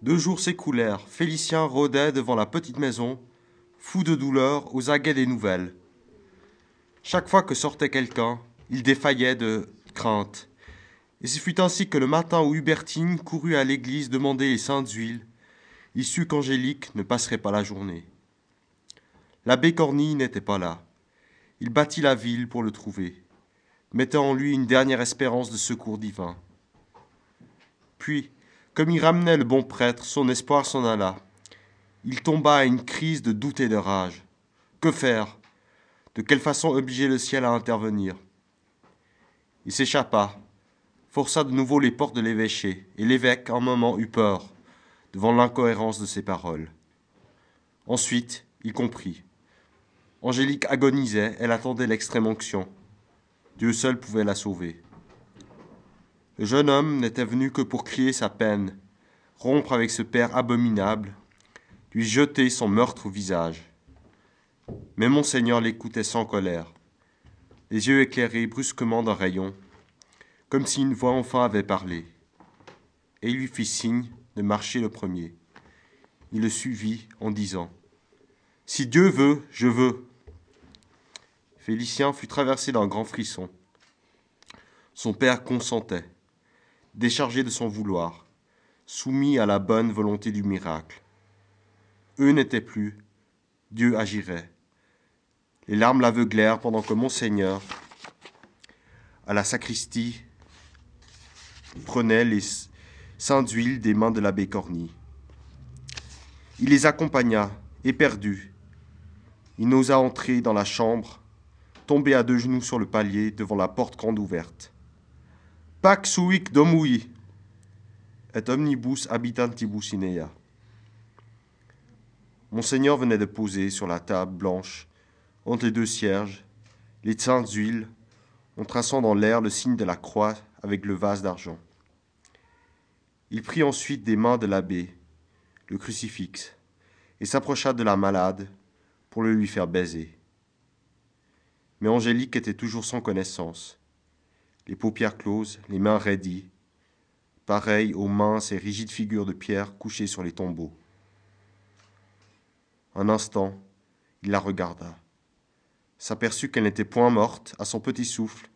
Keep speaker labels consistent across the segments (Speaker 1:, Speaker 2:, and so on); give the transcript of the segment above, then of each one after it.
Speaker 1: Deux jours s'écoulèrent. Félicien rôdait devant la petite maison, fou de douleur, aux aguets des nouvelles. Chaque fois que sortait quelqu'un, il défaillait de crainte. Et ce fut ainsi que le matin où Hubertine courut à l'église demander les saintes huiles, il sut qu'Angélique ne passerait pas la journée. L'abbé Cornille n'était pas là. Il battit la ville pour le trouver, mettant en lui une dernière espérance de secours divin. Puis, comme il ramenait le bon prêtre, son espoir s'en alla. Il tomba à une crise de doute et de rage. Que faire? De quelle façon obliger le ciel à intervenir? Il s'échappa, força de nouveau les portes de l'évêché, et l'évêque, un moment, eut peur devant l'incohérence de ses paroles. Ensuite, il comprit. Angélique agonisait, elle attendait l'extrême onction. Dieu seul pouvait la sauver. Le jeune homme n'était venu que pour crier sa peine, rompre avec ce père abominable, lui jeter son meurtre au visage. Mais monseigneur l'écoutait sans colère, les yeux éclairés brusquement d'un rayon, comme si une voix enfin avait parlé. Et il lui fit signe de marcher le premier. Il le suivit en disant Si Dieu veut, je veux. Félicien fut traversé d'un grand frisson. Son père consentait déchargé de son vouloir, soumis à la bonne volonté du miracle. Eux n'étaient plus, Dieu agirait. Les larmes l'aveuglèrent pendant que Monseigneur, à la sacristie, prenait les saints d'huile des mains de l'abbé Corny. Il les accompagna, éperdu. Il n'osa entrer dans la chambre, tomber à deux genoux sur le palier devant la porte grande ouverte. Pax suic domui, et omnibus habitantibus inea. Monseigneur venait de poser sur la table blanche, entre les deux cierges, les saintes huiles, en traçant dans l'air le signe de la croix avec le vase d'argent. Il prit ensuite des mains de l'abbé, le crucifix, et s'approcha de la malade pour le lui faire baiser. Mais Angélique était toujours sans connaissance les paupières closes, les mains raidies, pareilles aux minces et rigides figures de pierre couchées sur les tombeaux. Un instant, il la regarda, s'aperçut qu'elle n'était point morte à son petit souffle,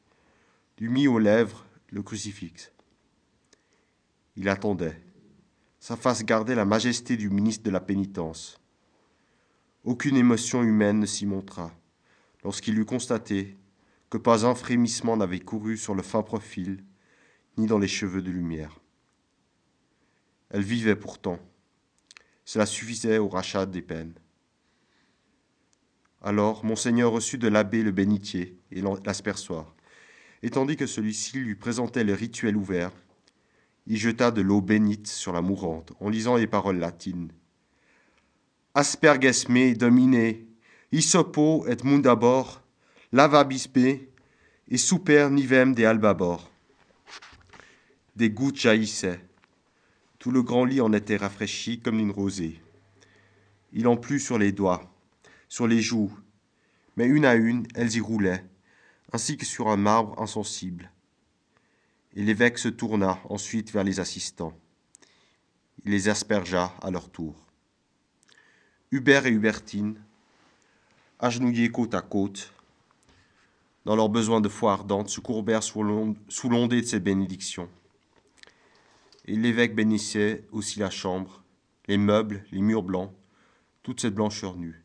Speaker 1: lui mit aux lèvres le crucifix. Il attendait. Sa face gardait la majesté du ministre de la pénitence. Aucune émotion humaine ne s'y montra lorsqu'il eut constaté que pas un frémissement n'avait couru sur le fin profil, ni dans les cheveux de lumière. Elle vivait pourtant. Cela suffisait au rachat des peines. Alors monseigneur reçut de l'abbé le bénitier et l'aspersoir, et tandis que celui-ci lui présentait le rituel ouvert, il jeta de l'eau bénite sur la mourante en lisant les paroles latines. Asperges me domine, isopo et mundabor, lavabispe et super nivem de albabor. Des gouttes jaillissaient. Tout le grand lit en était rafraîchi comme une rosée. Il en plut sur les doigts, sur les joues, mais une à une, elles y roulaient, ainsi que sur un marbre insensible. Et l'évêque se tourna ensuite vers les assistants. Il les aspergea à leur tour. Hubert et Hubertine, agenouillés côte à côte, dans leurs besoins de foi ardente, se courbèrent sous l'ondée de ses bénédictions. Et l'évêque bénissait aussi la chambre, les meubles, les murs blancs, toute cette blancheur nue,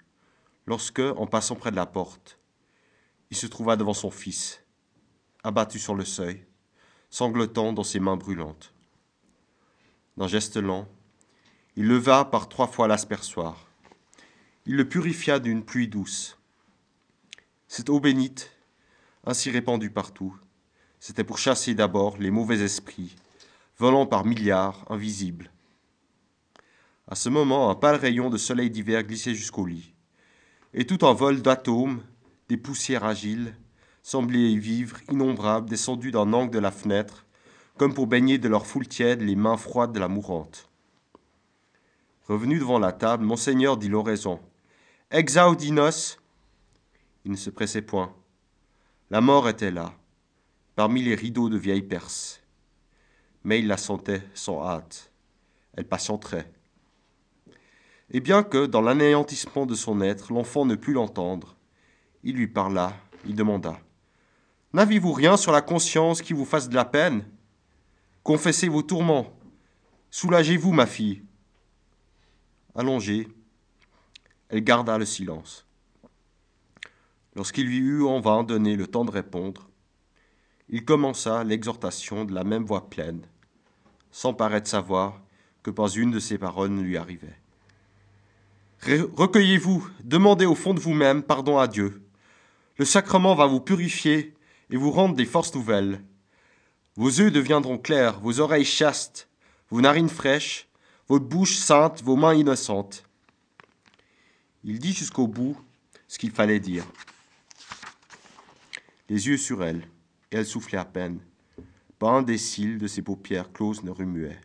Speaker 1: lorsque, en passant près de la porte, il se trouva devant son fils, abattu sur le seuil, sanglotant dans ses mains brûlantes. D'un geste lent, il leva par trois fois l'aspersoir. Il le purifia d'une pluie douce. Cette eau bénite ainsi répandue partout. C'était pour chasser d'abord les mauvais esprits, volant par milliards, invisibles. À ce moment, un pâle rayon de soleil d'hiver glissait jusqu'au lit, et tout un vol d'atomes, des poussières agiles, semblait vivre, innombrables, descendus d'un angle de la fenêtre, comme pour baigner de leur foule tiède les mains froides de la mourante. Revenu devant la table, Monseigneur dit l'oraison. Exaudinos Il ne se pressait point. La mort était là, parmi les rideaux de vieille Perse. Mais il la sentait sans hâte. elle patienterait. Et bien que, dans l'anéantissement de son être, l'enfant ne pût l'entendre, il lui parla, il demanda N'avez-vous rien sur la conscience qui vous fasse de la peine? Confessez vos tourments. Soulagez-vous, ma fille. Allongée, elle garda le silence. Lorsqu'il lui eut en vain donné le temps de répondre, il commença l'exhortation de la même voix pleine, sans paraître savoir que pas une de ses paroles ne lui arrivait. Recueillez-vous, demandez au fond de vous-même pardon à Dieu. Le sacrement va vous purifier et vous rendre des forces nouvelles. Vos yeux deviendront clairs, vos oreilles chastes, vos narines fraîches, votre bouche sainte, vos mains innocentes. Il dit jusqu'au bout ce qu'il fallait dire. Les yeux sur elle, et elle soufflait à peine. Pas un des cils de ses paupières closes ne remuait.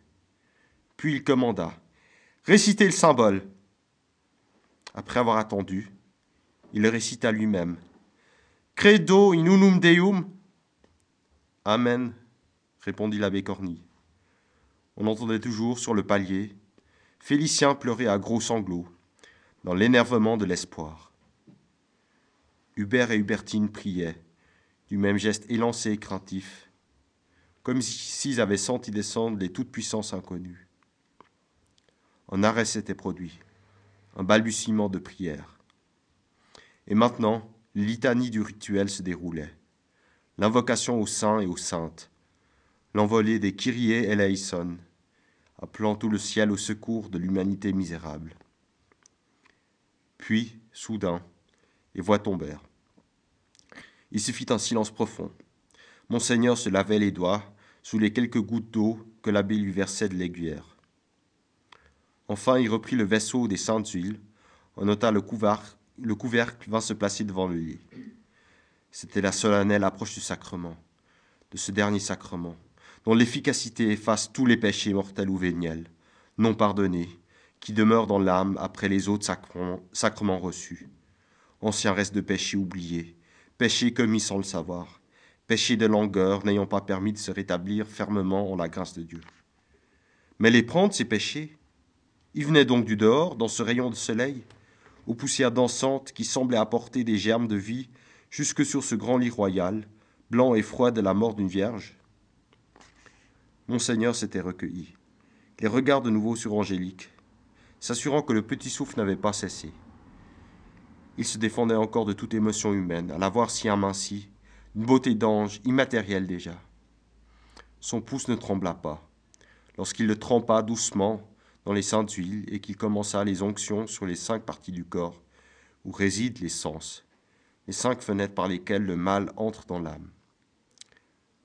Speaker 1: Puis il commanda Récitez le symbole. Après avoir attendu, il récita lui-même. Credo in unum Deum. Amen, répondit l'abbé Corny. On entendait toujours sur le palier Félicien pleurer à gros sanglots, dans l'énervement de l'espoir. Hubert et Hubertine priaient, du même geste élancé et craintif, comme s'ils avaient senti descendre les toutes-puissances inconnues. Un arrêt s'était produit, un balbutiement de prière. Et maintenant, les litanies du rituel se déroulaient. L'invocation aux saints et aux saintes, l'envolée des Kyrie eleison, appelant tout le ciel au secours de l'humanité misérable. Puis, soudain, les voix tombèrent. Il se fit un silence profond. Monseigneur se lavait les doigts sous les quelques gouttes d'eau que l'abbé lui versait de l'aiguillère. Enfin, il reprit le vaisseau des saintes huiles, en nota le, le couvercle vint se placer devant le lit. C'était la solennelle approche du sacrement, de ce dernier sacrement, dont l'efficacité efface tous les péchés mortels ou véniels, non pardonnés, qui demeurent dans l'âme après les autres sacrements, reçus. Ancien reste de péchés oubliés, péchés commis sans le savoir, péchés de langueur n'ayant pas permis de se rétablir fermement en la grâce de Dieu. Mais les prendre, ces péchés, ils venaient donc du dehors, dans ce rayon de soleil, aux poussières dansantes qui semblaient apporter des germes de vie jusque sur ce grand lit royal, blanc et froid de la mort d'une vierge Monseigneur s'était recueilli, les regards de nouveau sur Angélique, s'assurant que le petit souffle n'avait pas cessé. Il se défendait encore de toute émotion humaine, à la voir si amincie, une beauté d'ange, immatérielle déjà. Son pouce ne trembla pas. Lorsqu'il le trempa doucement dans les saintes huiles et qu'il commença les onctions sur les cinq parties du corps, où résident les sens, les cinq fenêtres par lesquelles le mal entre dans l'âme.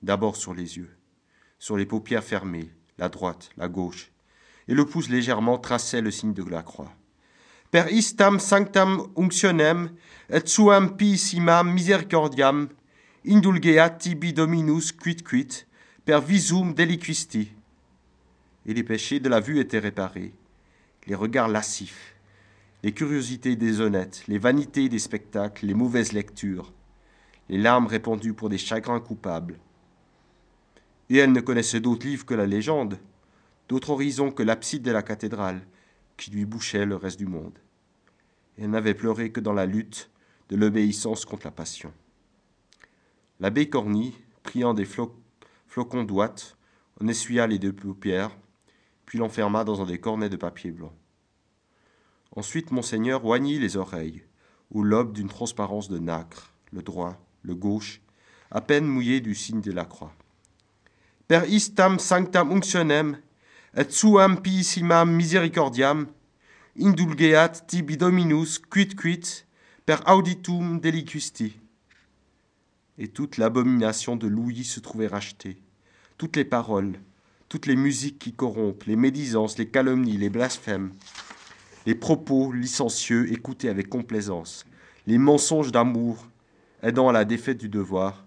Speaker 1: D'abord sur les yeux, sur les paupières fermées, la droite, la gauche, et le pouce légèrement traçait le signe de la croix. Per istam sanctam unctionem et suam pissimam misericordiam indulgeat tibi dominus quid quid per visum deliquisti. Et les péchés de la vue étaient réparés, les regards lascifs, les curiosités déshonnêtes, les vanités des spectacles, les mauvaises lectures, les larmes répandues pour des chagrins coupables. Et elle ne connaissait d'autres livres que la légende, d'autres horizons que l'abside de la cathédrale, qui lui bouchait le reste du monde. Elle n'avait pleuré que dans la lutte de l'obéissance contre la passion. L'abbé Corny, priant des flocons d'ouate, en essuya les deux paupières, puis l'enferma dans un des cornets de papier blanc. Ensuite, monseigneur oignit les oreilles, au lobe d'une transparence de nacre, le droit, le gauche, à peine mouillé du signe de la croix. Per istam sanctam unctionem, et suam pissimam misericordiam, indulgeat tibi dominus quid quid per auditum deliquisti et toute l'abomination de l'ouïe se trouvait rachetée. Toutes les paroles, toutes les musiques qui corrompent, les médisances, les calomnies, les blasphèmes, les propos licencieux écoutés avec complaisance, les mensonges d'amour aidant à la défaite du devoir,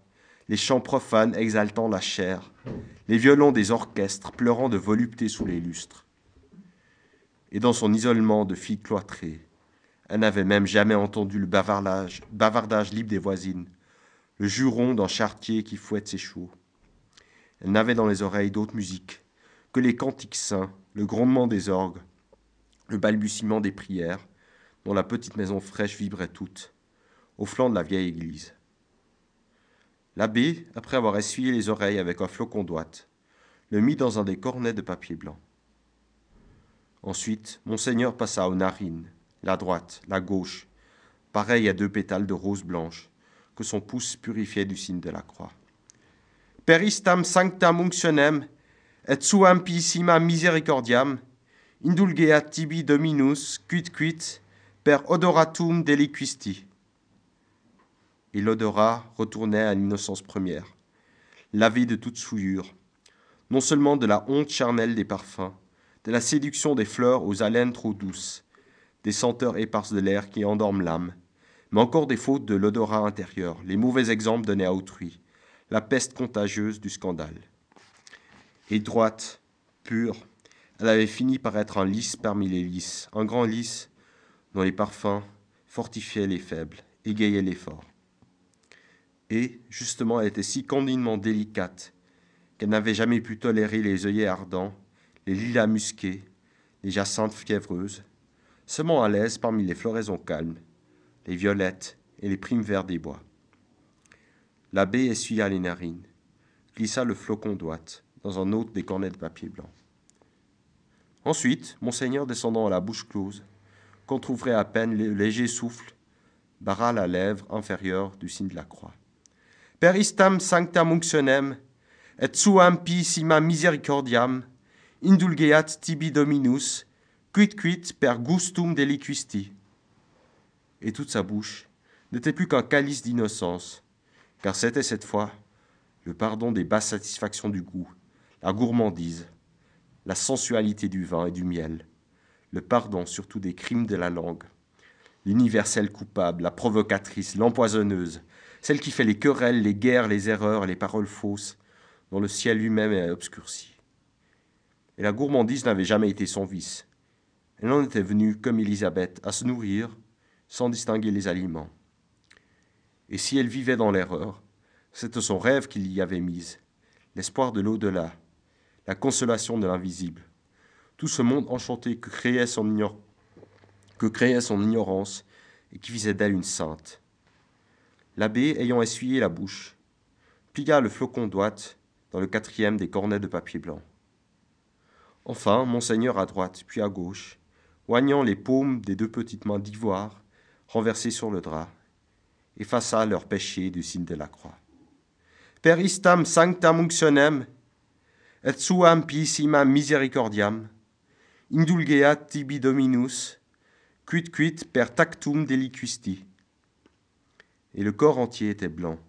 Speaker 1: les chants profanes exaltant la chair, les violons des orchestres pleurant de volupté sous les lustres. Et dans son isolement de fille cloîtrée, elle n'avait même jamais entendu le bavardage, bavardage libre des voisines, le juron d'un chartier qui fouette ses chevaux. Elle n'avait dans les oreilles d'autre musique que les cantiques saints le grondement des orgues, le balbutiement des prières, dont la petite maison fraîche vibrait toute, au flanc de la vieille église. L'abbé, après avoir essuyé les oreilles avec un flocon d'ouate, le mit dans un des cornets de papier blanc. Ensuite, monseigneur passa aux narines, la droite, la gauche, pareil à deux pétales de rose blanche, que son pouce purifiait du signe de la croix. Peristam sanctam unctionem et suam pissima misericordiam, indulgeat tibi dominus, quid quid, per odoratum deliquisti. Et l'odorat retournait à l'innocence première, lavé de toute souillure, non seulement de la honte charnelle des parfums, de la séduction des fleurs aux haleines trop douces, des senteurs éparses de l'air qui endorment l'âme, mais encore des fautes de l'odorat intérieur, les mauvais exemples donnés à autrui, la peste contagieuse du scandale. Et droite, pure, elle avait fini par être un lys parmi les lys, un grand lys dont les parfums fortifiaient les faibles, égayaient les forts. Et, justement, elle était si candidement délicate qu'elle n'avait jamais pu tolérer les œillets ardents, les lilas musqués, les jacinthes fiévreuses, seulement à l'aise parmi les floraisons calmes, les violettes et les primes verts des bois. L'abbé essuya les narines, glissa le flocon d'ouate dans un autre des cornets de papier blanc. Ensuite, monseigneur descendant à la bouche close, qu'entr'ouvrait à peine le léger souffle, barra la lèvre inférieure du signe de la croix. Peristam sanctam unctionem, et suam pissima misericordiam, indulgeat tibi dominus, quid quid per gustum deliquisti. Et toute sa bouche n'était plus qu'un calice d'innocence, car c'était cette fois le pardon des basses satisfactions du goût, la gourmandise, la sensualité du vin et du miel, le pardon surtout des crimes de la langue, l'universelle coupable, la provocatrice, l'empoisonneuse, celle qui fait les querelles, les guerres, les erreurs, les paroles fausses, dont le ciel lui-même est obscurci. Et la gourmandise n'avait jamais été son vice. Elle en était venue, comme Élisabeth, à se nourrir sans distinguer les aliments. Et si elle vivait dans l'erreur, c'était son rêve qui l'y avait mise, l'espoir de l'au-delà, la consolation de l'invisible, tout ce monde enchanté que créait son, que créait son ignorance et qui faisait d'elle une sainte. L'abbé, ayant essuyé la bouche, plia le flocon d'ouate dans le quatrième des cornets de papier blanc. Enfin, monseigneur à droite, puis à gauche, oignant les paumes des deux petites mains d'ivoire renversées sur le drap, effaça leurs péchés du signe de la croix. Peristam sanctam unctionem, et suam pissima misericordiam, indulgeat tibi dominus, quid quid per tactum deliquisti. Et le corps entier était blanc,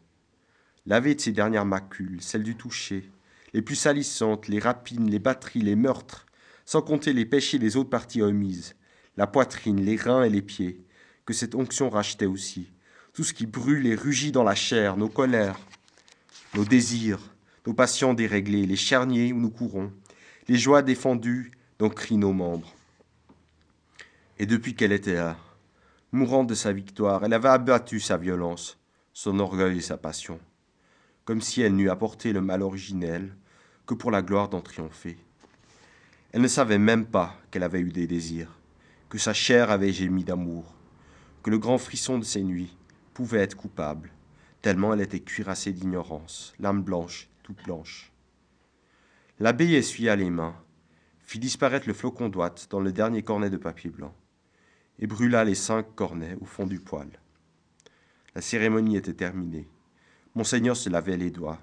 Speaker 1: lavé de ses dernières macules, celles du toucher, les plus salissantes, les rapines, les batteries, les meurtres, sans compter les péchés des autres parties omises, la poitrine, les reins et les pieds, que cette onction rachetait aussi, tout ce qui brûle et rugit dans la chair, nos colères, nos désirs, nos passions déréglées, les charniers où nous courons, les joies défendues dont crient nos membres. Et depuis qu'elle était là, mourante de sa victoire, elle avait abattu sa violence, son orgueil et sa passion, comme si elle n'eût apporté le mal originel que pour la gloire d'en triompher. Elle ne savait même pas qu'elle avait eu des désirs, que sa chair avait gémi d'amour, que le grand frisson de ses nuits pouvait être coupable, tellement elle était cuirassée d'ignorance, l'âme blanche, toute blanche. L'abbé essuya les mains, fit disparaître le flocon d'ouate dans le dernier cornet de papier blanc, et brûla les cinq cornets au fond du poêle. La cérémonie était terminée. Monseigneur se lavait les doigts,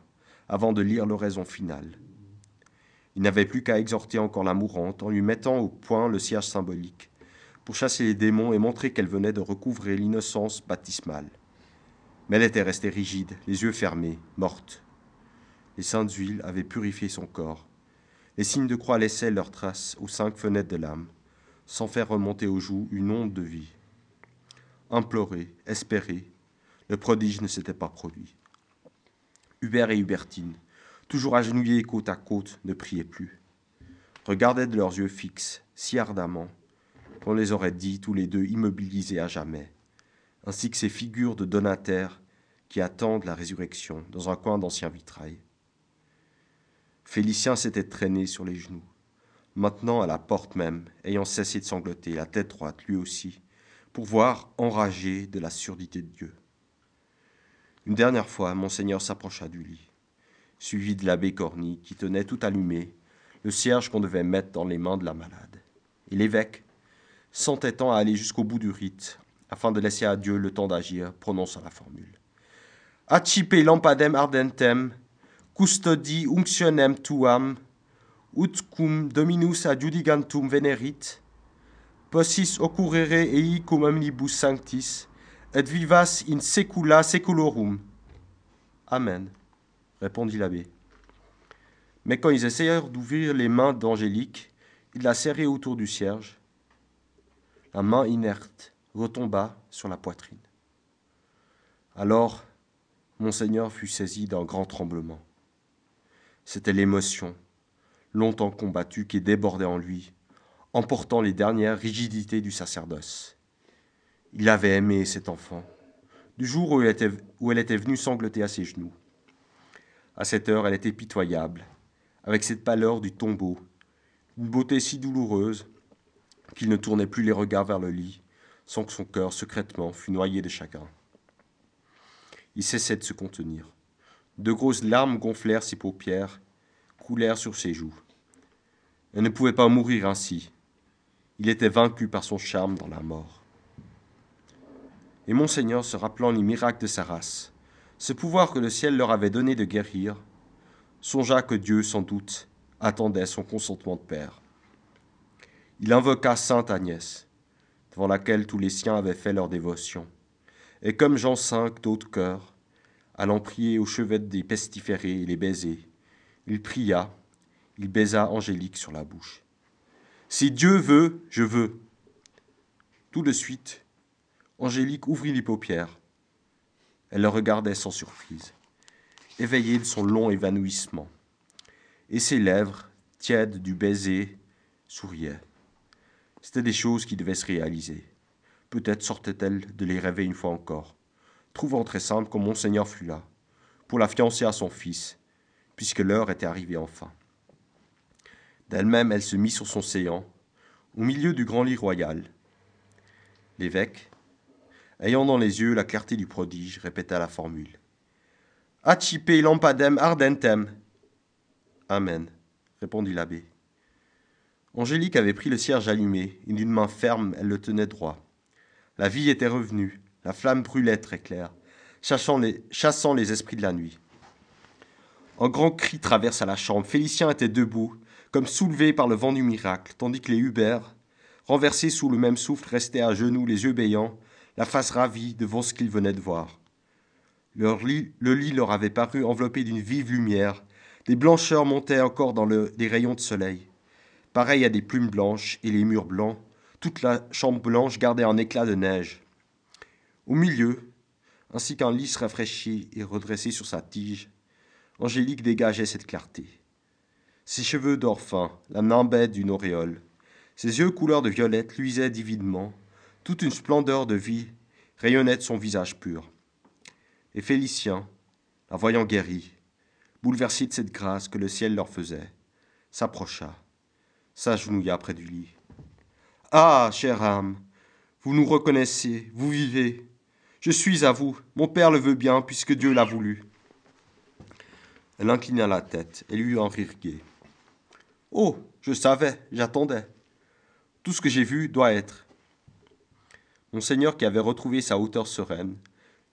Speaker 1: avant de lire l'oraison finale. Il n'avait plus qu'à exhorter encore la mourante en lui mettant au point le cierge symbolique, pour chasser les démons et montrer qu'elle venait de recouvrer l'innocence baptismale. Mais elle était restée rigide, les yeux fermés, morte. Les saintes huiles avaient purifié son corps. Les signes de croix laissaient leurs traces aux cinq fenêtres de l'âme, sans faire remonter aux joues une onde de vie. Implorer, espérer, le prodige ne s'était pas produit. Hubert et Hubertine, toujours agenouillés côte à côte, ne priaient plus. Regardaient de leurs yeux fixes, si ardemment, qu'on les aurait dit tous les deux immobilisés à jamais ainsi que ces figures de donataires qui attendent la résurrection dans un coin d'ancien vitrail. Félicien s'était traîné sur les genoux, maintenant à la porte même, ayant cessé de sangloter, la tête droite lui aussi, pour voir enragé de la surdité de Dieu. Une dernière fois, monseigneur s'approcha du lit, suivi de l'abbé Corny, qui tenait tout allumé le cierge qu'on devait mettre dans les mains de la malade. Et l'évêque, s'entêtant à aller jusqu'au bout du rite, afin de laisser à Dieu le temps d'agir, prononça la formule. Accipe lampadem ardentem, custodi unctionem tuam, ut cum dominus adjudigantum venerit, possis occurrere ei cum omnibus sanctis, et vivas in secula seculorum. Amen, répondit l'abbé. Mais quand ils essayèrent d'ouvrir les mains d'Angélique, il la serrait autour du cierge. La main inerte retomba sur la poitrine. Alors, Monseigneur fut saisi d'un grand tremblement. C'était l'émotion, longtemps combattue, qui débordait en lui, emportant les dernières rigidités du sacerdoce. Il avait aimé cet enfant, du jour où elle était, où elle était venue sangloter à ses genoux. À cette heure, elle était pitoyable, avec cette pâleur du tombeau, une beauté si douloureuse qu'il ne tournait plus les regards vers le lit, sans que son cœur secrètement fût noyé de chagrin. Il cessait de se contenir. De grosses larmes gonflèrent ses paupières, coulèrent sur ses joues. Elle ne pouvait pas mourir ainsi. Il était vaincu par son charme dans la mort. Et Monseigneur, se rappelant les miracles de sa race, ce pouvoir que le ciel leur avait donné de guérir, songea que Dieu, sans doute, attendait son consentement de père. Il invoqua Sainte Agnès, devant laquelle tous les siens avaient fait leur dévotion, et comme Jean V d'autres cœurs, allant prier au chevet des pestiférés et les baiser, il pria, il baisa Angélique sur la bouche. Si Dieu veut, je veux. Tout de suite, Angélique ouvrit les paupières. Elle le regardait sans surprise, éveillée de son long évanouissement, et ses lèvres, tièdes du baiser, souriaient. C'étaient des choses qui devaient se réaliser. Peut-être sortait-elle de les rêver une fois encore, trouvant très simple que Monseigneur fût là, pour la fiancer à son fils, puisque l'heure était arrivée enfin. D'elle-même, elle se mit sur son séant, au milieu du grand lit royal. L'évêque, ayant dans les yeux la clarté du prodige, répéta la formule. Accipe lampadem ardentem. Amen, répondit l'abbé. Angélique avait pris le cierge allumé, et d'une main ferme, elle le tenait droit. La vie était revenue, la flamme brûlait très claire, chassant les, chassant les esprits de la nuit. Un grand cri traversa la chambre. Félicien était debout, comme soulevé par le vent du miracle, tandis que les Hubert, renversés sous le même souffle, restaient à genoux, les yeux béants, la face ravie devant ce qu'ils venaient de voir. Le lit leur avait paru enveloppé d'une vive lumière, des blancheurs montaient encore dans le, des rayons de soleil. Pareil à des plumes blanches et les murs blancs, toute la chambre blanche gardait un éclat de neige. Au milieu, ainsi qu'un lys rafraîchi et redressé sur sa tige, Angélique dégageait cette clarté. Ses cheveux d'or fin la nimbaient d'une auréole. Ses yeux couleur de violette luisaient divinement. Toute une splendeur de vie rayonnait de son visage pur. Et Félicien, la voyant guérie, bouleversé de cette grâce que le ciel leur faisait, s'approcha, s'agenouilla près du lit. Ah, chère âme, vous nous reconnaissez, vous vivez. Je suis à vous, mon père le veut bien, puisque Dieu l'a voulu. Elle inclina la tête et lui eut un rire. Oh, je savais, j'attendais. Tout ce que j'ai vu doit être. Monseigneur, qui avait retrouvé sa hauteur sereine,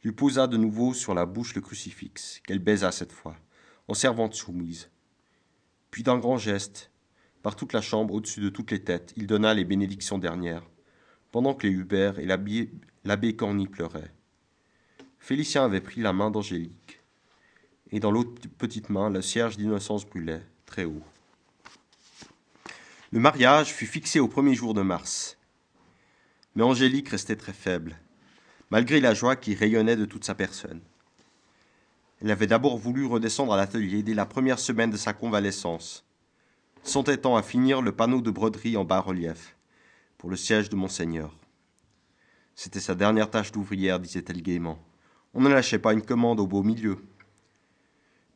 Speaker 1: lui posa de nouveau sur la bouche le crucifix, qu'elle baisa cette fois, en servante soumise. Puis d'un grand geste, par toute la chambre, au-dessus de toutes les têtes, il donna les bénédictions dernières, pendant que les Hubert et l'abbé Corny pleuraient. Félicien avait pris la main d'Angélique, et dans l'autre petite main, le cierge d'innocence brûlait, très haut. Le mariage fut fixé au premier jour de mars. Mais Angélique restait très faible, malgré la joie qui rayonnait de toute sa personne. Elle avait d'abord voulu redescendre à l'atelier dès la première semaine de sa convalescence, s'entêtant à finir le panneau de broderie en bas-relief pour le siège de Monseigneur. C'était sa dernière tâche d'ouvrière, disait-elle gaiement. On ne lâchait pas une commande au beau milieu.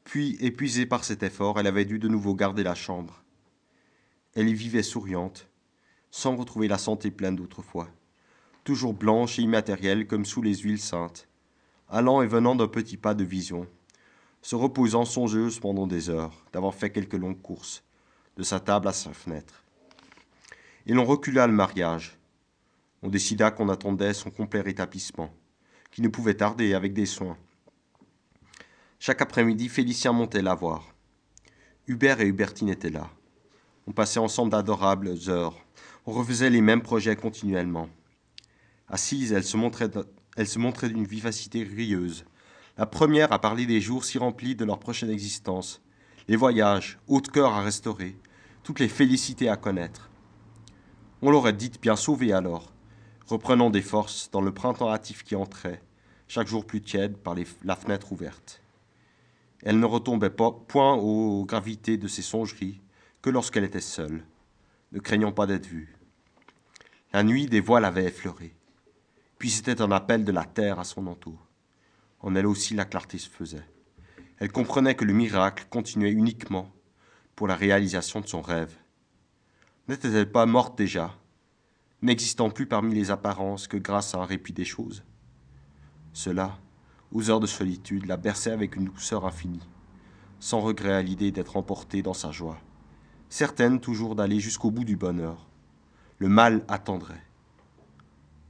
Speaker 1: Puis, épuisée par cet effort, elle avait dû de nouveau garder la chambre. Elle y vivait souriante, sans retrouver la santé pleine d'autrefois, toujours blanche et immatérielle comme sous les huiles saintes, allant et venant d'un petit pas de vision, se reposant songeuse pendant des heures d'avoir fait quelques longues courses, de sa table à sa fenêtre. Et l'on recula le mariage. On décida qu'on attendait son complet rétablissement, qui ne pouvait tarder avec des soins. Chaque après-midi, Félicien montait la voir. Hubert et Hubertine étaient là. On passait ensemble d'adorables heures. On refaisait les mêmes projets continuellement. Assise, elle se montrait, d'une vivacité rieuse. La première à parler des jours si remplis de leur prochaine existence, les voyages, haute cœur à restaurer, toutes les félicités à connaître. On l'aurait dite bien sauvée alors, reprenant des forces dans le printemps hâtif qui entrait, chaque jour plus tiède par la fenêtre ouverte. Elle ne retombait point aux gravités de ses songeries que lorsqu'elle était seule, ne craignant pas d'être vue. La nuit, des voix l'avaient effleurée. Puis c'était un appel de la terre à son entour. En elle aussi, la clarté se faisait. Elle comprenait que le miracle continuait uniquement pour la réalisation de son rêve. N'était-elle pas morte déjà, n'existant plus parmi les apparences que grâce à un répit des choses? Cela, aux heures de solitude, la berçait avec une douceur infinie, sans regret à l'idée d'être emportée dans sa joie, certaine toujours d'aller jusqu'au bout du bonheur. Le mal attendrait.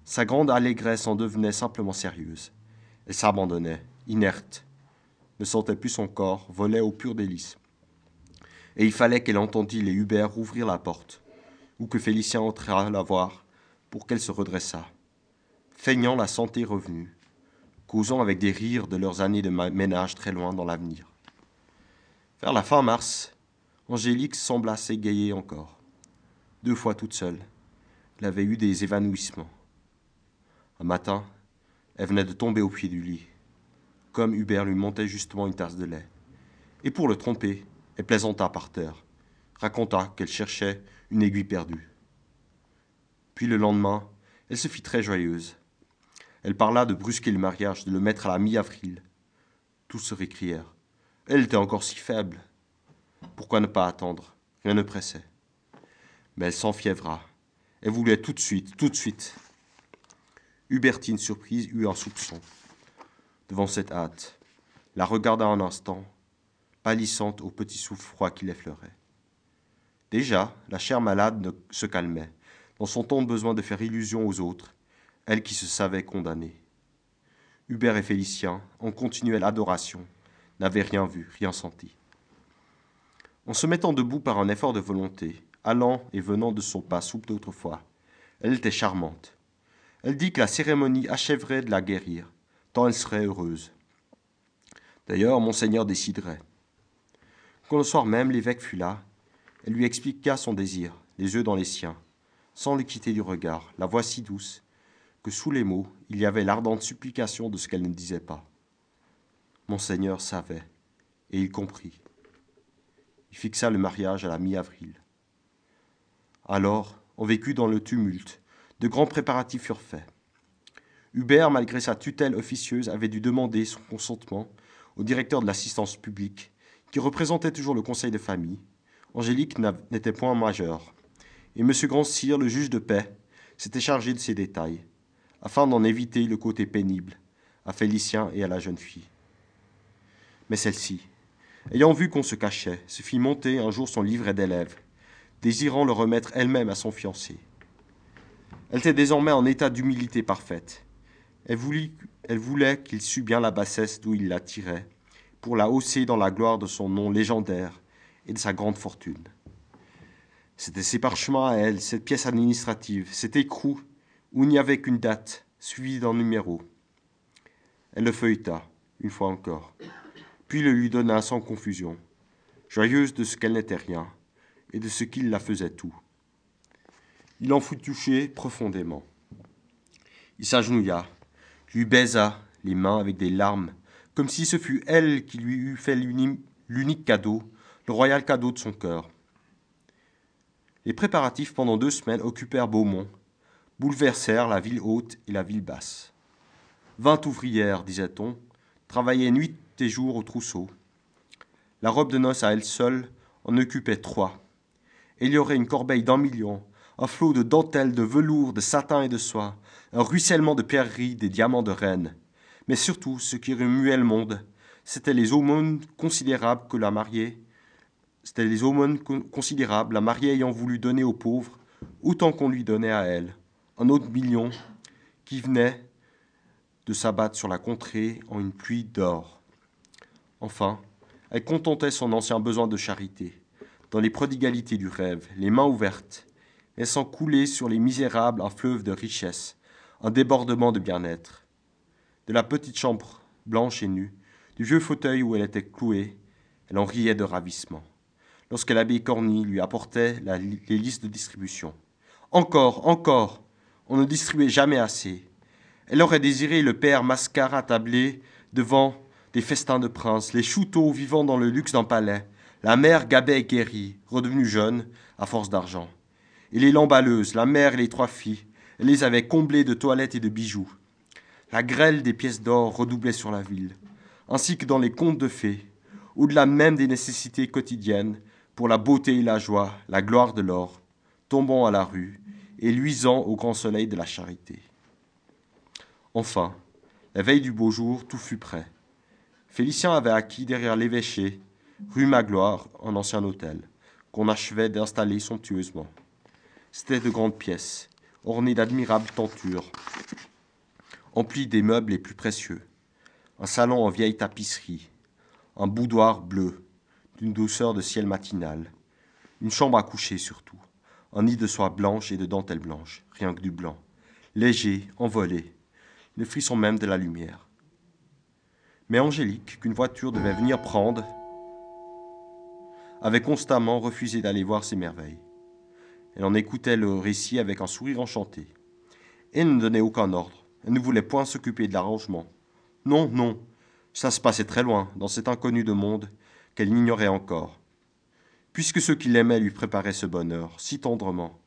Speaker 1: Sa grande allégresse en devenait simplement sérieuse. Elle s'abandonnait, inerte, ne sentait plus son corps, volait au pur délice. Et il fallait qu'elle entendît les Hubert ouvrir la porte, ou que Félicien entrât la voir, pour qu'elle se redressât, feignant la santé revenue, causant avec des rires de leurs années de ménage très loin dans l'avenir. Vers la fin mars, Angélique sembla s'égayer encore. Deux fois toute seule, elle avait eu des évanouissements. Un matin, elle venait de tomber au pied du lit, comme Hubert lui montait justement une tasse de lait. Et pour le tromper, elle plaisanta par terre, raconta qu'elle cherchait une aiguille perdue. Puis le lendemain, elle se fit très joyeuse. Elle parla de brusquer le mariage, de le mettre à la mi-avril. Tous se récrièrent. Elle était encore si faible. Pourquoi ne pas attendre? Rien ne pressait. Mais elle s'enfièvra. Elle voulait tout de suite, tout de suite. Hubertine, surprise, eut un soupçon. Devant cette hâte, la regarda un instant, pâlissante au petit souffle froid qui l'effleurait. Déjà, la chère malade se calmait, dans son de besoin de faire illusion aux autres, elle qui se savait condamnée. Hubert et Félicien, en continuelle adoration, n'avaient rien vu, rien senti. En se mettant debout par un effort de volonté, allant et venant de son pas souple d'autrefois, elle était charmante. Elle dit que la cérémonie achèverait de la guérir, tant elle serait heureuse. D'ailleurs, monseigneur déciderait. Quand le soir même l'évêque fut là, elle lui expliqua son désir, les yeux dans les siens, sans le quitter du regard, la voix si douce, que sous les mots, il y avait l'ardente supplication de ce qu'elle ne disait pas. Monseigneur savait, et il comprit. Il fixa le mariage à la mi-avril. Alors, on vécut dans le tumulte, de grands préparatifs furent faits. Hubert, malgré sa tutelle officieuse, avait dû demander son consentement au directeur de l'assistance publique, qui représentait toujours le conseil de famille. Angélique n'était point majeure, et M. Grand-Cyr, le juge de paix, s'était chargé de ces détails, afin d'en éviter le côté pénible à Félicien et à la jeune fille. Mais celle-ci, ayant vu qu'on se cachait, se fit monter un jour son livret d'élève, désirant le remettre elle-même à son fiancé. Elle était désormais en état d'humilité parfaite. Elle, elle voulait qu'il sût bien la bassesse d'où il la tirait, pour la hausser dans la gloire de son nom légendaire et de sa grande fortune. C'était ses parchemins à elle, cette pièce administrative, cet écrou où il n'y avait qu'une date, suivie d'un numéro. Elle le feuilleta, une fois encore, puis le lui donna sans confusion, joyeuse de ce qu'elle n'était rien, et de ce qu'il la faisait tout. Il en fut touché profondément. Il s'agenouilla, lui baisa les mains avec des larmes, comme si ce fût elle qui lui eût fait l'unique cadeau, le royal cadeau de son cœur. Les préparatifs pendant deux semaines occupèrent Beaumont, bouleversèrent la ville haute et la ville basse. Vingt ouvrières, disait-on, travaillaient nuit et jour au trousseau. La robe de noces à elle seule en occupait trois, il y aurait une corbeille d'un million, un flot de dentelles, de velours, de satin et de soie, un ruissellement de pierreries, des diamants de reine. Mais surtout, ce qui remuait le monde, c'était les aumônes considérables que la mariée, c'était les aumônes considérables, la mariée ayant voulu donner aux pauvres autant qu'on lui donnait à elle, un autre million qui venait de s'abattre sur la contrée en une pluie d'or. Enfin, elle contentait son ancien besoin de charité, dans les prodigalités du rêve, les mains ouvertes, laissant couler sur les misérables un fleuve de richesse, un débordement de bien-être. De la petite chambre blanche et nue, du vieux fauteuil où elle était clouée, elle en riait de ravissement. Lorsque l'abbé Corny lui apportait les listes de distribution. Encore, encore, on ne distribuait jamais assez. Elle aurait désiré le père Mascar attablé devant des festins de princes, les chouteaux vivant dans le luxe d'un palais, la mère Gabet guérie, redevenue jeune, à force d'argent. Et les lamballeuses, la mère et les trois filles, elle les avait comblées de toilettes et de bijoux. La grêle des pièces d'or redoublait sur la ville, ainsi que dans les contes de fées, au-delà même des nécessités quotidiennes, pour la beauté et la joie, la gloire de l'or, tombant à la rue et luisant au grand soleil de la charité. Enfin, la veille du beau jour, tout fut prêt. Félicien avait acquis derrière l'évêché, rue Magloire, un ancien hôtel, qu'on achevait d'installer somptueusement. C'était de grandes pièces, ornées d'admirables tentures, emplies des meubles les plus précieux, un salon en vieille tapisserie, un boudoir bleu, d'une douceur de ciel matinal, une chambre à coucher surtout, un nid de soie blanche et de dentelle blanche, rien que du blanc, léger, envolé, le frisson même de la lumière mais Angélique, qu'une voiture devait venir prendre, avait constamment refusé d'aller voir ces merveilles. Elle en écoutait le récit avec un sourire enchanté. Elle ne donnait aucun ordre. Elle ne voulait point s'occuper de l'arrangement. Non, non, ça se passait très loin, dans cet inconnu de monde qu'elle n'ignorait encore. Puisque ceux qui l'aimaient lui préparaient ce bonheur, si tendrement.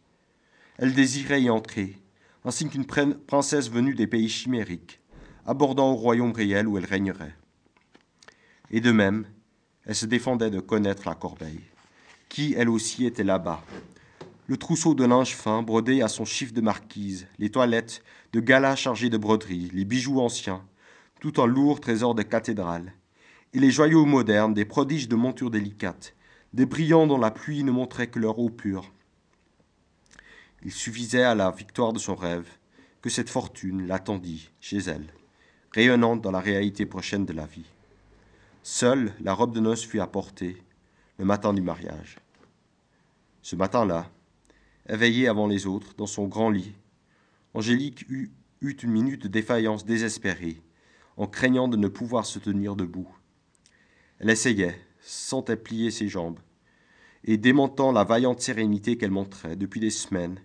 Speaker 1: Elle désirait y entrer, ainsi qu'une princesse venue des pays chimériques, abordant au royaume réel où elle régnerait. Et de même, elle se défendait de connaître la corbeille, qui elle aussi était là-bas. Le trousseau de linge fin brodé à son chiffre de marquise, les toilettes de gala chargées de broderies, les bijoux anciens, tout un lourd trésor de cathédrale, et les joyaux modernes, des prodiges de montures délicates, des brillants dont la pluie ne montrait que leur eau pure. Il suffisait à la victoire de son rêve que cette fortune l'attendit chez elle rayonnante dans la réalité prochaine de la vie. Seule la robe de noces fut apportée le matin du mariage. Ce matin-là, éveillée avant les autres, dans son grand lit, Angélique eut, eut une minute de défaillance désespérée, en craignant de ne pouvoir se tenir debout. Elle essayait, sentait plier ses jambes, et démentant la vaillante sérénité qu'elle montrait depuis des semaines,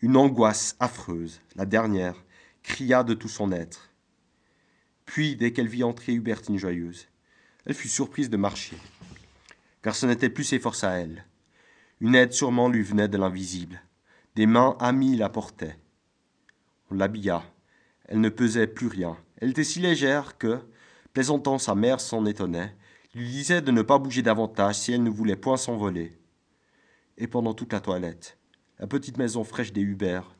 Speaker 1: une angoisse affreuse, la dernière, cria de tout son être. Puis, dès qu'elle vit entrer Hubertine joyeuse, elle fut surprise de marcher, car ce n'était plus ses forces à elle. Une aide sûrement lui venait de l'invisible. Des mains amies la portaient. On l'habilla. Elle ne pesait plus rien. Elle était si légère que, plaisantant sa mère s'en étonnait, lui disait de ne pas bouger davantage si elle ne voulait point s'envoler. Et pendant toute la toilette, la petite maison fraîche des Hubert,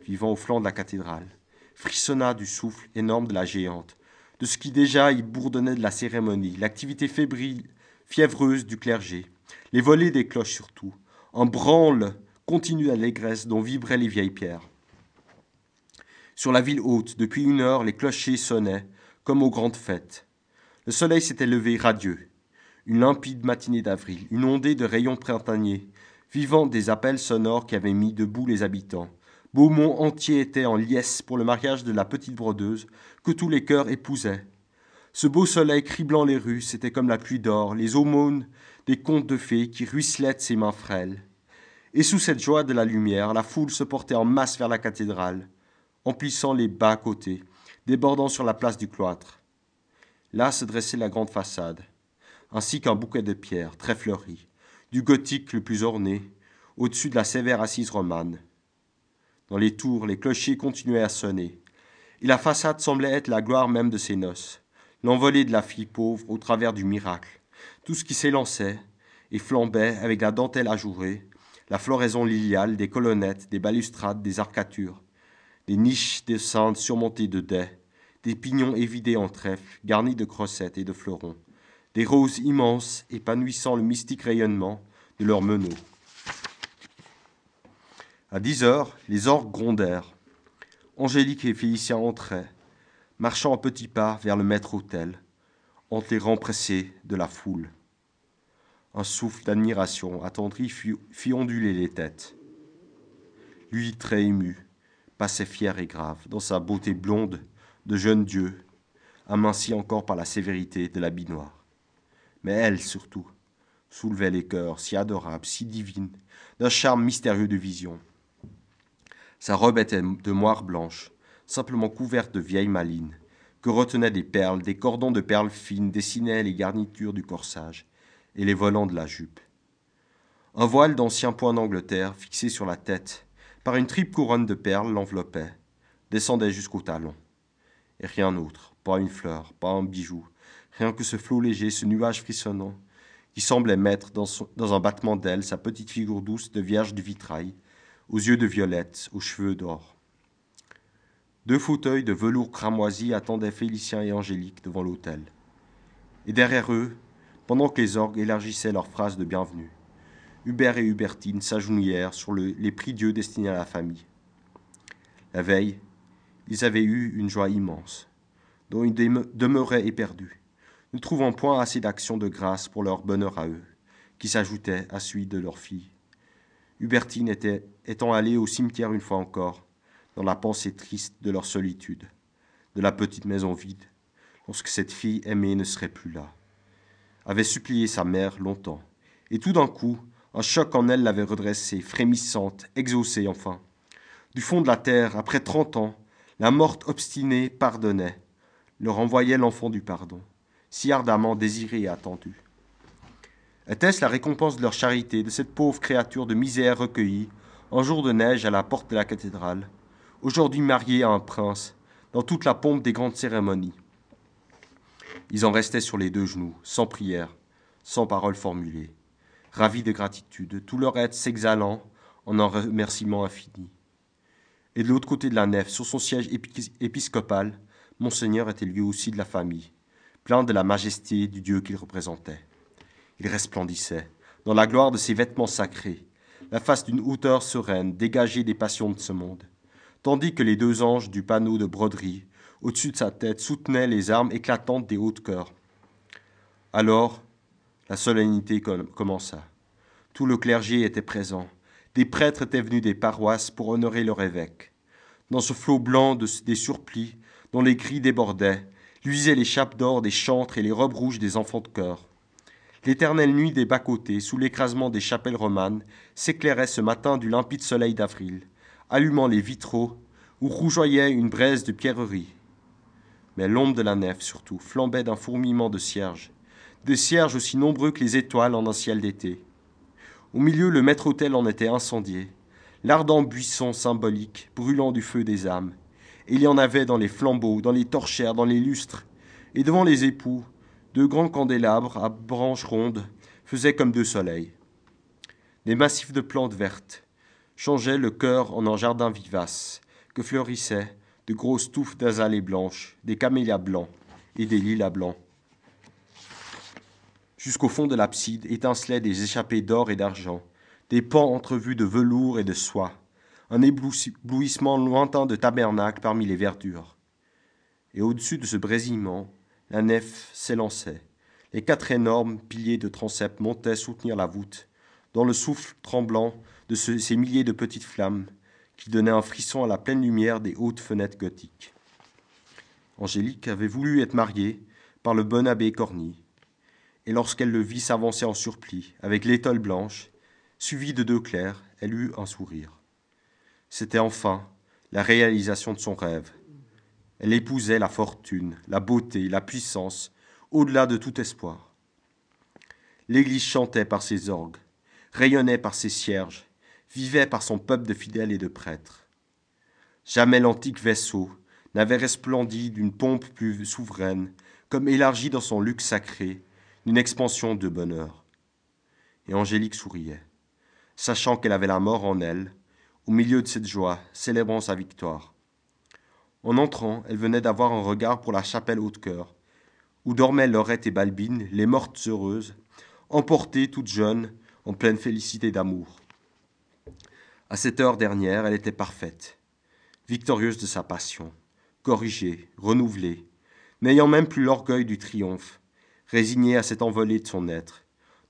Speaker 1: vivant au flanc de la cathédrale, frissonna du souffle énorme de la géante, de ce qui déjà y bourdonnait de la cérémonie, l'activité fébrile, fiévreuse du clergé, les volées des cloches surtout, en branle continue d'allégresse dont vibraient les vieilles pierres. Sur la ville haute, depuis une heure, les clochers sonnaient, comme aux grandes fêtes. Le soleil s'était levé radieux. Une limpide matinée d'avril, une ondée de rayons printaniers, vivant des appels sonores qui avaient mis debout les habitants, Beaumont entier était en liesse pour le mariage de la petite brodeuse, que tous les cœurs épousaient. Ce beau soleil criblant les rues, c'était comme la pluie d'or, les aumônes des contes de fées qui ruisselaient de ses mains frêles. Et sous cette joie de la lumière, la foule se portait en masse vers la cathédrale, emplissant les bas côtés, débordant sur la place du cloître. Là se dressait la grande façade, ainsi qu'un bouquet de pierres très fleuries, du gothique le plus orné, au-dessus de la sévère assise romane. Dans les tours, les clochers continuaient à sonner. Et la façade semblait être la gloire même de ses noces, l'envolée de la fille pauvre au travers du miracle, tout ce qui s'élançait et flambait avec la dentelle ajourée, la floraison liliale, des colonnettes, des balustrades, des arcatures, des niches de saintes surmontées de dais, des pignons évidés en trèfle, garnis de crossettes et de fleurons, des roses immenses épanouissant le mystique rayonnement de leurs meneaux. À dix heures, les orgues grondèrent. Angélique et Félicien entraient, marchant à petits pas vers le maître-autel, entre les rangs pressés de la foule. Un souffle d'admiration attendri fit, onduler les têtes. Lui, très ému, passait fier et grave, dans sa beauté blonde de jeune dieu, aminci encore par la sévérité de l'habit noir. Mais elle, surtout, soulevait les cœurs si adorables, si divines, d'un charme mystérieux de vision. Sa robe était de moire blanche, simplement couverte de vieilles malines, que retenaient des perles, des cordons de perles fines dessinaient les garnitures du corsage et les volants de la jupe. Un voile d'ancien point d'Angleterre, fixé sur la tête, par une triple couronne de perles, l'enveloppait, descendait jusqu'au talon. Et rien d'autre, pas une fleur, pas un bijou, rien que ce flot léger, ce nuage frissonnant, qui semblait mettre dans, dans un battement d'ailes sa petite figure douce de vierge du vitrail, aux yeux de violette, aux cheveux d'or. Deux fauteuils de velours cramoisi attendaient Félicien et Angélique devant l'autel. Et derrière eux, pendant que les orgues élargissaient leurs phrases de bienvenue, Hubert et Hubertine s'agenouillèrent sur les prix Dieu destinés à la famille. La veille, ils avaient eu une joie immense, dont ils demeuraient éperdus, ne trouvant point assez d'action de grâce pour leur bonheur à eux, qui s'ajoutait à celui de leur fille. Hubertine était, étant allée au cimetière une fois encore, dans la pensée triste de leur solitude, de la petite maison vide, lorsque cette fille aimée ne serait plus là, avait supplié sa mère longtemps, et tout d'un coup, un choc en elle l'avait redressée, frémissante, exaucée enfin. Du fond de la terre, après trente ans, la morte obstinée pardonnait, leur envoyait l'enfant du pardon, si ardemment désiré et attendu. Était-ce la récompense de leur charité, de cette pauvre créature de misère recueillie, en jour de neige à la porte de la cathédrale, aujourd'hui mariée à un prince, dans toute la pompe des grandes cérémonies? Ils en restaient sur les deux genoux, sans prière, sans parole formulée, ravis de gratitude, tout leur être s'exhalant en un remerciement infini. Et de l'autre côté de la nef, sur son siège épiscopal, Monseigneur était lui aussi de la famille, plein de la majesté du Dieu qu'il représentait. Resplendissait, dans la gloire de ses vêtements sacrés, la face d'une hauteur sereine, dégagée des passions de ce monde, tandis que les deux anges du panneau de broderie, au-dessus de sa tête, soutenaient les armes éclatantes des hautes cœurs. Alors, la solennité commença. Tout le clergé était présent. Des prêtres étaient venus des paroisses pour honorer leur évêque. Dans ce flot blanc des surplis, dont les cris débordaient, luisaient les chapes d'or des chantres et les robes rouges des enfants de chœur. L'éternelle nuit des bas-côtés, sous l'écrasement des chapelles romanes, s'éclairait ce matin du limpide soleil d'avril, allumant les vitraux où rougeoyait une braise de pierreries. Mais l'ombre de la nef, surtout, flambait d'un fourmillement de cierges, des cierges aussi nombreux que les étoiles en un ciel d'été. Au milieu, le maître-autel en était incendié, l'ardent buisson symbolique brûlant du feu des âmes. Il y en avait dans les flambeaux, dans les torchères, dans les lustres, et devant les époux, deux grands candélabres à branches rondes faisaient comme deux soleils. Des massifs de plantes vertes changeaient le cœur en un jardin vivace que fleurissaient de grosses touffes d'azalées blanches, des camélias blancs et des lilas blancs. Jusqu'au fond de l'abside étincelaient des échappées d'or et d'argent, des pans entrevus de velours et de soie, un éblouissement lointain de tabernacle parmi les verdures. Et au-dessus de ce brésillement, la nef s'élançait. Les quatre énormes piliers de transept montaient soutenir la voûte, dans le souffle tremblant de ces milliers de petites flammes qui donnaient un frisson à la pleine lumière des hautes fenêtres gothiques. Angélique avait voulu être mariée par le bon abbé Corny, et lorsqu'elle le vit s'avancer en surplis, avec l'étole blanche, suivie de deux clercs, elle eut un sourire. C'était enfin la réalisation de son rêve, elle épousait la fortune, la beauté, la puissance, au-delà de tout espoir. L'Église chantait par ses orgues, rayonnait par ses cierges, vivait par son peuple de fidèles et de prêtres. Jamais l'antique vaisseau n'avait resplendi d'une pompe plus souveraine, comme élargi dans son luxe sacré, d'une expansion de bonheur. Et Angélique souriait. sachant qu'elle avait la mort en elle, au milieu de cette joie, célébrant sa victoire. En entrant, elle venait d'avoir un regard pour la chapelle Haute-Cœur, où dormaient Laurette et Balbine, les mortes heureuses, emportées toutes jeunes, en pleine félicité d'amour. À cette heure dernière, elle était parfaite, victorieuse de sa passion, corrigée, renouvelée, n'ayant même plus l'orgueil du triomphe, résignée à cette envolée de son être,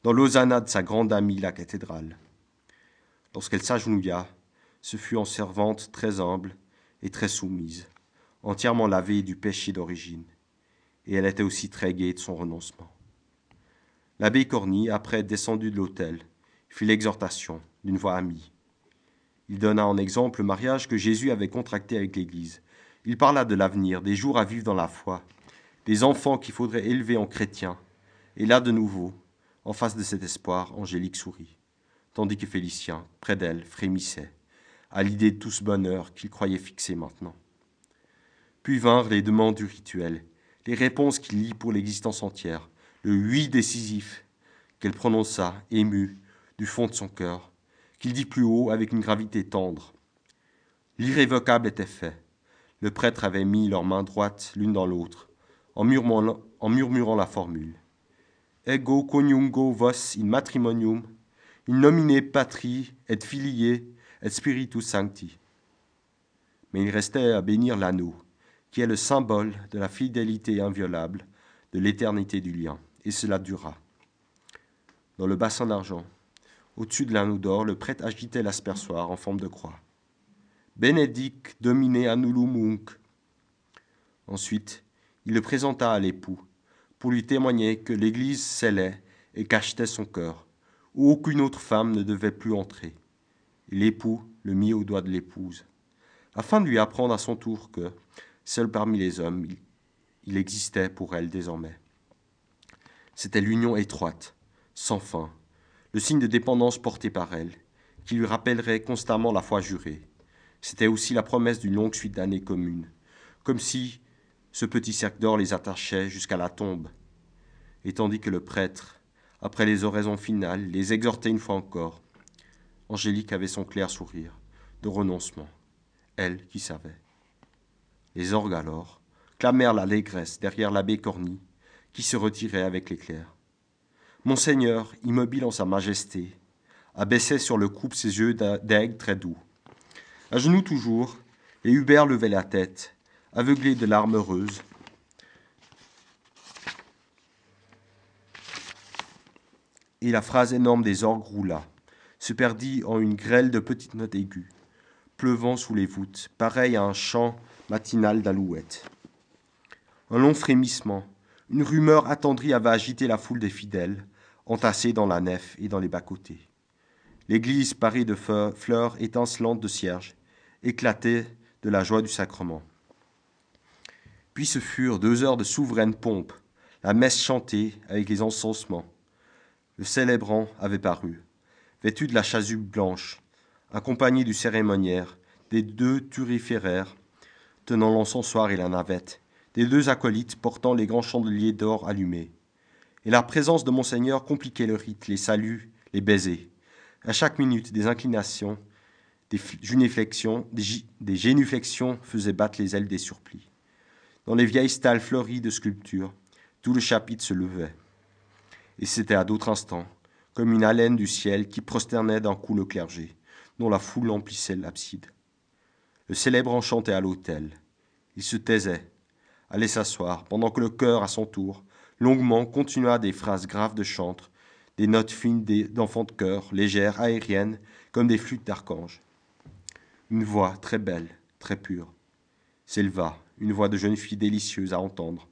Speaker 1: dans l'hosanna de sa grande amie la cathédrale. Lorsqu'elle s'agenouilla, ce fut en servante très humble et très soumise, entièrement lavée du péché d'origine, et elle était aussi très gaie de son renoncement. L'abbé Corny, après être descendu de l'autel, fit l'exhortation d'une voix amie. Il donna en exemple le mariage que Jésus avait contracté avec l'Église. Il parla de l'avenir, des jours à vivre dans la foi, des enfants qu'il faudrait élever en chrétiens. Et là, de nouveau, en face de cet espoir, Angélique sourit, tandis que Félicien, près d'elle, frémissait, à l'idée de tout ce bonheur qu'il croyait fixé maintenant. Puis vinrent les demandes du rituel, les réponses qu'il lit pour l'existence entière, le oui décisif qu'elle prononça, émue, du fond de son cœur, qu'il dit plus haut avec une gravité tendre. L'irrévocable était fait. Le prêtre avait mis leurs mains droites l'une dans l'autre, en murmurant, la formule. Ego coniungo vos in matrimonium, in nomine patri et filii et spiritus sancti. Mais il restait à bénir l'anneau, qui est le symbole de la fidélité inviolable, de l'éternité du lien, et cela dura. Dans le bassin d'argent, au-dessus de l'anneau d'or, le prêtre agitait l'aspersoir en forme de croix. Benedict domine annulum Ensuite, il le présenta à l'époux, pour lui témoigner que l'Église scellait et cachetait son cœur, où aucune autre femme ne devait plus entrer. L'époux le mit au doigt de l'épouse, afin de lui apprendre à son tour que, seul parmi les hommes, il existait pour elle désormais. C'était l'union étroite, sans fin, le signe de dépendance porté par elle, qui lui rappellerait constamment la foi jurée. C'était aussi la promesse d'une longue suite d'années communes, comme si ce petit cercle d'or les attachait jusqu'à la tombe. Et tandis que le prêtre, après les oraisons finales, les exhortait une fois encore, Angélique avait son clair sourire de renoncement, elle qui savait. Les orgues alors clamèrent l'allégresse derrière l'abbé Corny, qui se retirait avec l'éclair. Monseigneur, immobile en sa majesté, abaissait sur le croupe ses yeux d'aigle très doux. À genoux toujours, et Hubert levait la tête, aveuglé de larmes heureuses. Et la phrase énorme des orgues roula, se perdit en une grêle de petites notes aiguës, pleuvant sous les voûtes, pareil à un chant matinal d'alouette. Un long frémissement, une rumeur attendrie avait agité la foule des fidèles, entassés dans la nef et dans les bas-côtés. L'église parée de fleurs étincelantes de cierges éclatait de la joie du sacrement. Puis ce furent deux heures de souveraine pompe, la messe chantée avec les encensements. Le célébrant avait paru, vêtu de la chasuble blanche, accompagné du cérémoniaire, des deux turiféraires tenant l'encensoir et la navette, des deux acolytes portant les grands chandeliers d'or allumés et la présence de monseigneur compliquait le rite, les saluts, les baisers. À chaque minute, des inclinations, des génuflexions, des, génuflexions faisaient battre les ailes des surplis. Dans les vieilles stalles fleuries de sculptures, tout le chapitre se levait. Et c'était à d'autres instants, comme une haleine du ciel qui prosternait d'un coup le clergé, dont la foule emplissait l'abside. Le célèbre chantait à l'autel. Il se taisait, allait s'asseoir, pendant que le chœur, à son tour, longuement continua des phrases graves de chantre, des notes fines d'enfants de chœur, légères, aériennes, comme des flûtes d'archange. Une voix très belle, très pure, s'éleva, une voix de jeune fille délicieuse à entendre.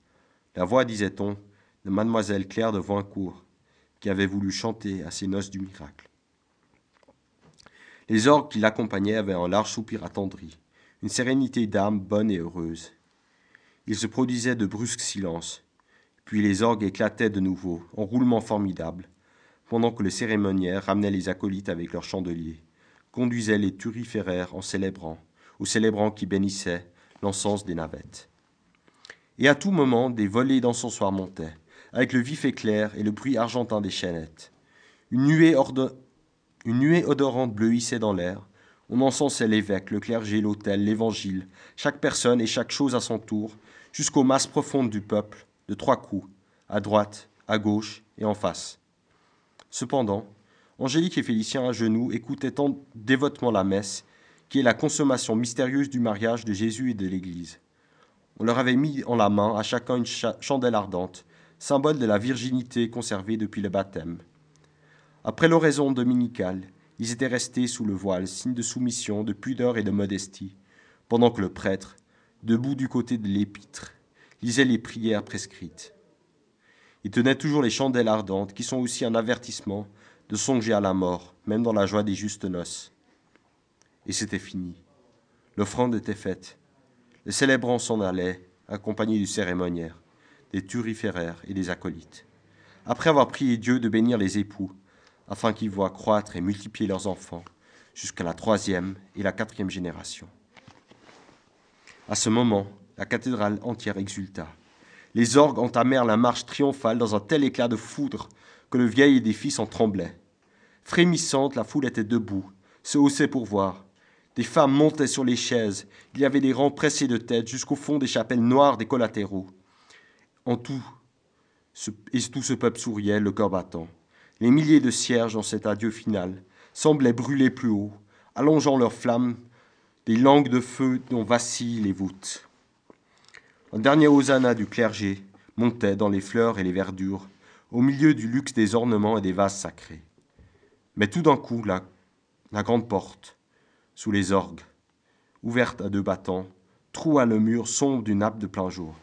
Speaker 1: La voix, disait-on, de mademoiselle Claire de Voincourt, qui avait voulu chanter à ses noces du miracle. Les orgues qui l'accompagnaient avaient un large soupir attendri, une sérénité d'âme bonne et heureuse. Il se produisait de brusques silences, puis les orgues éclataient de nouveau, en roulement formidable, pendant que le cérémoniaire ramenait les acolytes avec leurs chandeliers, conduisait les turiféraires en célébrant, aux célébrants qui bénissaient l'encens des navettes. Et à tout moment, des volées d'encensoirs montaient, avec le vif éclair et le bruit argentin des chaînettes. Une nuée Une nuée odorante bleuissait dans l'air. On encensait l'évêque, le clergé, l'autel, l'évangile, chaque personne et chaque chose à son tour, jusqu'aux masses profondes du peuple, de trois coups, à droite, à gauche et en face. Cependant, Angélique et Félicien à genoux écoutaient tant dévotement la messe, qui est la consommation mystérieuse du mariage de Jésus et de l'Église. On leur avait mis en la main à chacun une chandelle ardente, symbole de la virginité conservée depuis le baptême. Après l'oraison dominicale, ils étaient restés sous le voile, signe de soumission, de pudeur et de modestie, pendant que le prêtre, debout du côté de l'épître, lisait les prières prescrites. Il tenait toujours les chandelles ardentes, qui sont aussi un avertissement de songer à la mort, même dans la joie des justes noces. Et c'était fini. L'offrande était faite. Les célébrants s'en allaient, accompagnés du cérémoniaire, des turiféraires et des acolytes. Après avoir prié Dieu de bénir les époux, afin qu'ils voient croître et multiplier leurs enfants jusqu'à la troisième et la quatrième génération. À ce moment, la cathédrale entière exulta. Les orgues entamèrent la marche triomphale dans un tel éclat de foudre que le vieil édifice en tremblait. Frémissante, la foule était debout, se haussait pour voir. Des femmes montaient sur les chaises, il y avait des rangs pressés de tête jusqu'au fond des chapelles noires des collatéraux. En tout, et tout ce peuple souriait, le cœur battant. Les milliers de cierges dans cet adieu final semblaient brûler plus haut, allongeant leurs flammes des langues de feu dont vacillent les voûtes. Un dernier hosanna du clergé montait dans les fleurs et les verdures, au milieu du luxe des ornements et des vases sacrés. Mais tout d'un coup, la, la grande porte, sous les orgues, ouverte à deux battants, troua le mur sombre d'une nappe de plein jour.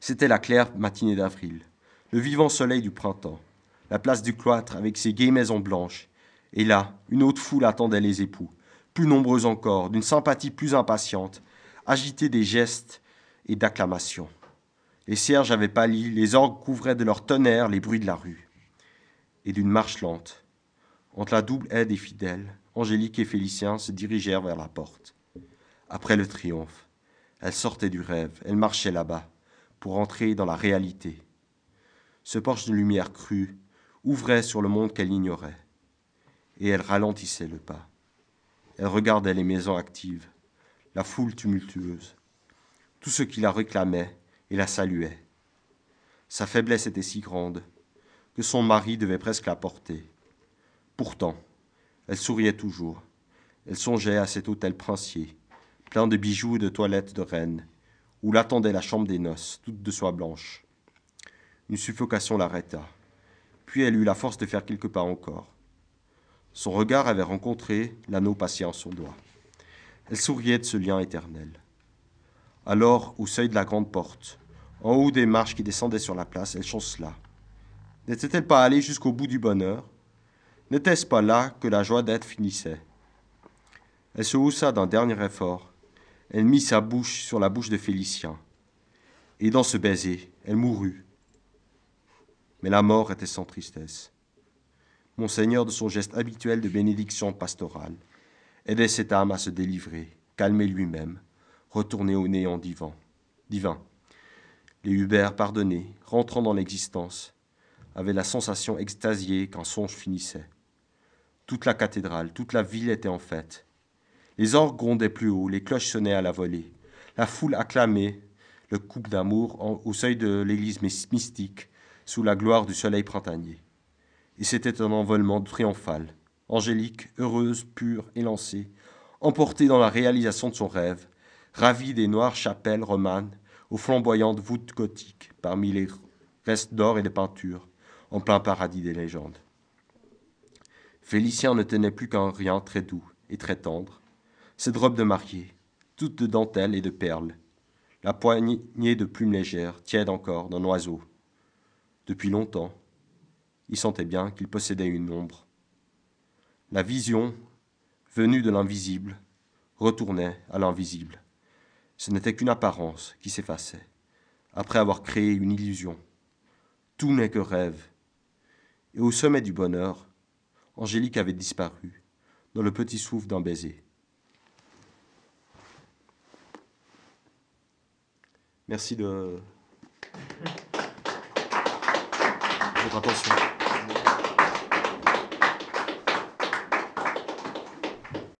Speaker 1: C'était la claire matinée d'avril, le vivant soleil du printemps, la place du cloître avec ses gaies maisons blanches. Et là, une autre foule attendait les époux, plus nombreuse encore, d'une sympathie plus impatiente, agitée des gestes et d'acclamations. Les cierges avaient pâli, les orgues couvraient de leur tonnerre les bruits de la rue. Et d'une marche lente, entre la double haie des fidèles, Angélique et Félicien se dirigèrent vers la porte. Après le triomphe, elles sortaient du rêve, elles marchaient là-bas, pour entrer dans la réalité. Ce porche de lumière crue ouvrait sur le monde qu'elle ignorait, et elle ralentissait le pas. Elle regardait les maisons actives, la foule tumultueuse, tout ce qui la réclamait et la saluait. Sa faiblesse était si grande que son mari devait presque la porter. Pourtant, elle souriait toujours. Elle songeait à cet hôtel princier, plein de bijoux et de toilettes de reine, où l'attendait la chambre des noces, toute de soie blanche. Une suffocation l'arrêta. Elle eut la force de faire quelques pas encore. Son regard avait rencontré l'anneau patient en son doigt. Elle souriait de ce lien éternel. Alors, au seuil de la grande porte, en haut des marches qui descendaient sur la place, elle chancela. N'était-elle pas allée jusqu'au bout du bonheur? N'était-ce pas là que la joie d'être finissait? Elle se haussa d'un dernier effort. Elle mit sa bouche sur la bouche de Félicien. Et dans ce baiser, elle mourut, mais la mort était sans tristesse. Monseigneur, de son geste habituel de bénédiction pastorale, aidait cette âme à se délivrer, calmer lui-même, retourner au néant divin. divin. Les Hubert pardonnés, rentrant dans l'existence, avaient la sensation extasiée qu'un songe finissait. Toute la cathédrale, toute la ville était en fête. Les orgues grondaient plus haut, les cloches sonnaient à la volée. La foule acclamait le couple d'amour au seuil de l'église mystique, sous la gloire du soleil printanier. Et c'était un envolement triomphal, angélique, heureuse, pure, élancée, emportée dans la réalisation de son rêve, ravie des noires chapelles romanes aux flamboyantes voûtes gothiques parmi les restes d'or et de peinture, en plein paradis des légendes. Félicien ne tenait plus qu'un rien très doux et très tendre, cette robe de mariée, toute de dentelle et de perles, la poignée de plumes légères, tiède encore d'un oiseau, depuis longtemps, il sentait bien qu'il possédait une ombre. La vision, venue de l'invisible, retournait à l'invisible. Ce n'était qu'une apparence qui s'effaçait, après avoir créé une illusion. Tout n'est que rêve. Et au sommet du bonheur, Angélique avait disparu, dans le petit souffle d'un baiser. Merci de votre attention.